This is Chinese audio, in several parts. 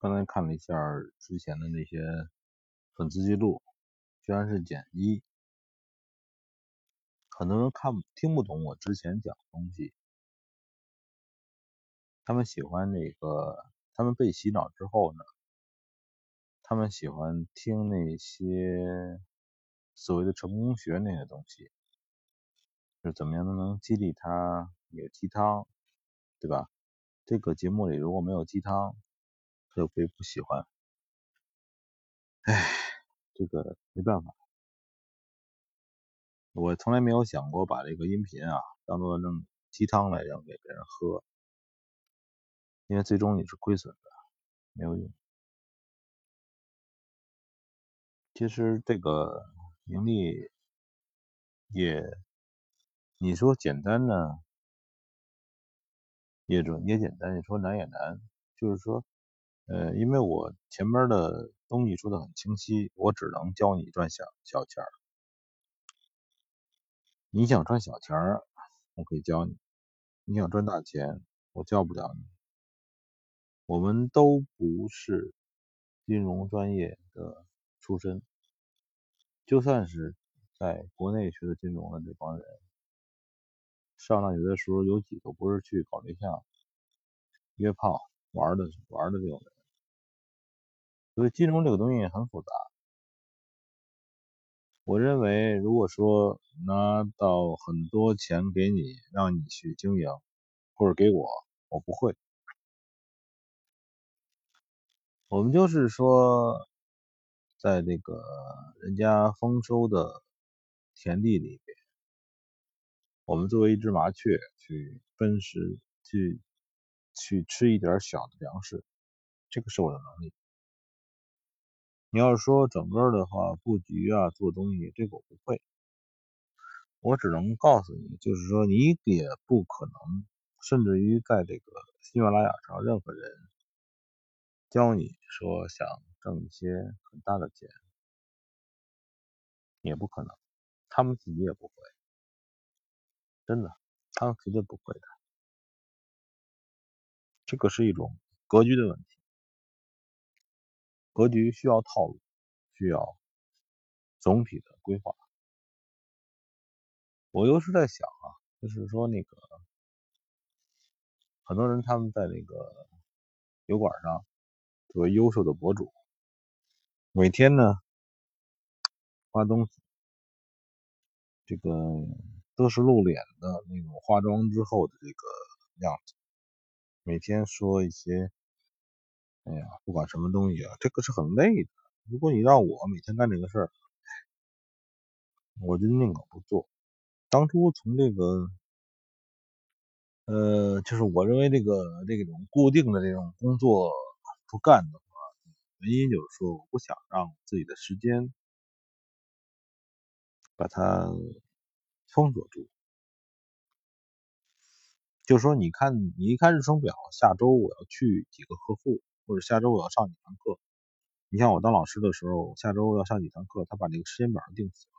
刚才看了一下之前的那些粉丝记录，居然是减一。很多人看听不懂我之前讲的东西，他们喜欢那个，他们被洗脑之后呢，他们喜欢听那些所谓的成功学那些东西，是怎么样都能激励他，有鸡汤，对吧？这个节目里如果没有鸡汤，他就可以不喜欢。唉，这个没办法。我从来没有想过把这个音频啊当做弄鸡汤来让给别人喝，因为最终你是亏损的，没有用。其实这个盈利也，你说简单呢，也准也简单；你说难也难。就是说，呃，因为我前面的东西说的很清晰，我只能教你赚小小钱儿。你想赚小钱儿，我可以教你；你想赚大钱，我教不了你。我们都不是金融专业的出身，就算是在国内学的金融的这帮人，上大学的时候有几个不是去搞对象、约炮、玩的玩的这种人。所以金融这个东西很复杂。我认为，如果说拿到很多钱给你，让你去经营，或者给我，我不会。我们就是说，在这个人家丰收的田地里边，我们作为一只麻雀去分食，去去吃一点小的粮食，这个是我的能力。你要说整个的话，布局啊，做东西，这个我不会。我只能告诉你，就是说你也不可能，甚至于在这个喜马拉雅上，任何人教你说想挣一些很大的钱，也不可能，他们自己也不会，真的，他们绝对不会的。这个是一种格局的问题。格局需要套路，需要总体的规划。我又是在想啊，就是说那个很多人他们在那个油管上作为优秀的博主，每天呢发东西，这个都是露脸的那种化妆之后的这个样子，每天说一些。哎呀，不管什么东西啊，这个是很累的。如果你让我每天干这个事儿，我就宁可不做。当初从这个，呃，就是我认为这个这种固定的这种工作不干的话，原因就是说我不想让自己的时间把它封锁住。就说，你看，你一看日程表，下周我要去几个客户。或者下周我要上几堂课，你像我当老师的时候，下周要上几堂课，他把那个时间表定死了。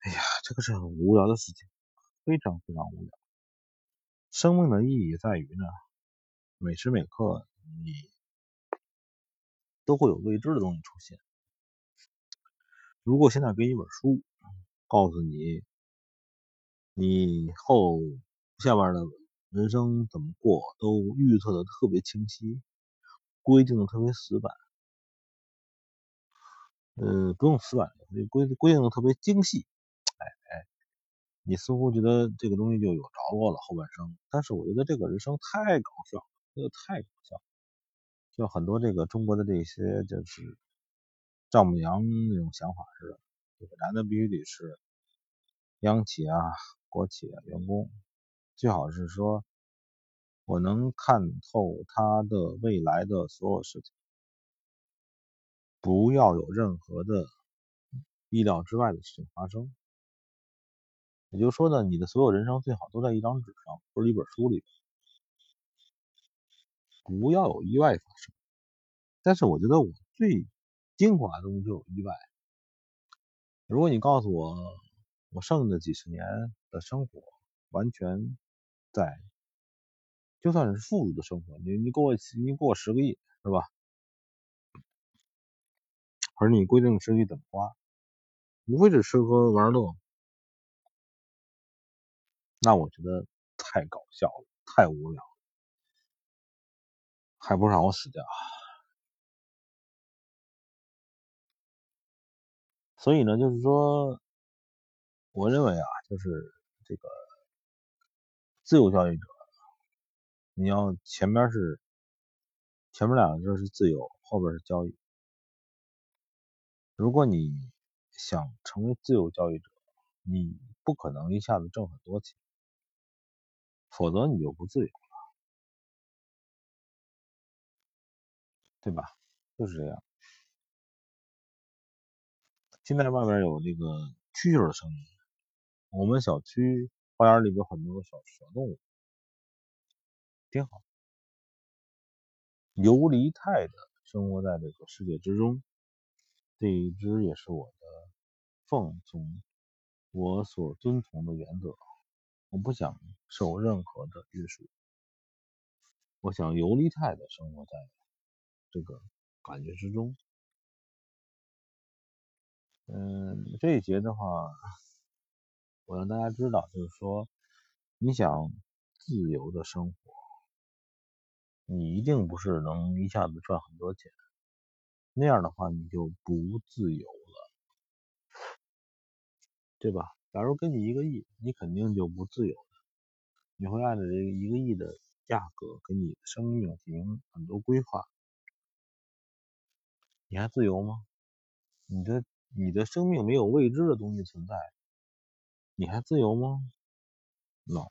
哎呀，这个是很无聊的事情，非常非常无聊。生命的意义在于呢，每时每刻你都会有未知的东西出现。如果现在给你一本书，告诉你你后下边的。人生怎么过都预测的特别清晰，规定的特别死板，呃，不用死板，规规定的特别精细，哎哎，你似乎觉得这个东西就有着落了后半生，但是我觉得这个人生太搞笑了，这个太搞笑了，就很多这个中国的这些就是丈母娘那种想法似的，这个男的必须得是央企啊、国企啊员工。最好是说，我能看透他的未来的所有事情，不要有任何的意料之外的事情发生。也就是说呢，你的所有人生最好都在一张纸上或者一本书里，不要有意外发生。但是我觉得我最精华的东西就有意外。如果你告诉我，我剩的几十年的生活完全。在就算是富足的生活，你你给我你给我十个亿是吧？而你规定十个亿怎么花，无非是吃喝玩乐，那我觉得太搞笑了，太无聊了，还不如让我死掉。所以呢，就是说，我认为啊，就是这个自由交易者，你要前面是前面两个字是自由，后边是交易。如果你想成为自由交易者，你不可能一下子挣很多钱，否则你就不自由了，对吧？就是这样。现在外边有这个蛐蛐的声音，我们小区花园里边很多小小动物，挺好，游离态的生活在这个世界之中。这一只也是我的奉从，我所遵从的原则。我不想受任何的约束，我想游离态的生活在这个感觉之中。嗯，这一节的话，我让大家知道，就是说，你想自由的生活，你一定不是能一下子赚很多钱。那样的话，你就不自由了，对吧？假如给你一个亿，你肯定就不自由了。你会按照这个一个亿的价格给你的生命进行很多规划，你还自由吗？你的你的生命没有未知的东西存在，你还自由吗？no，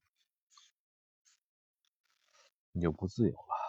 你就不自由了。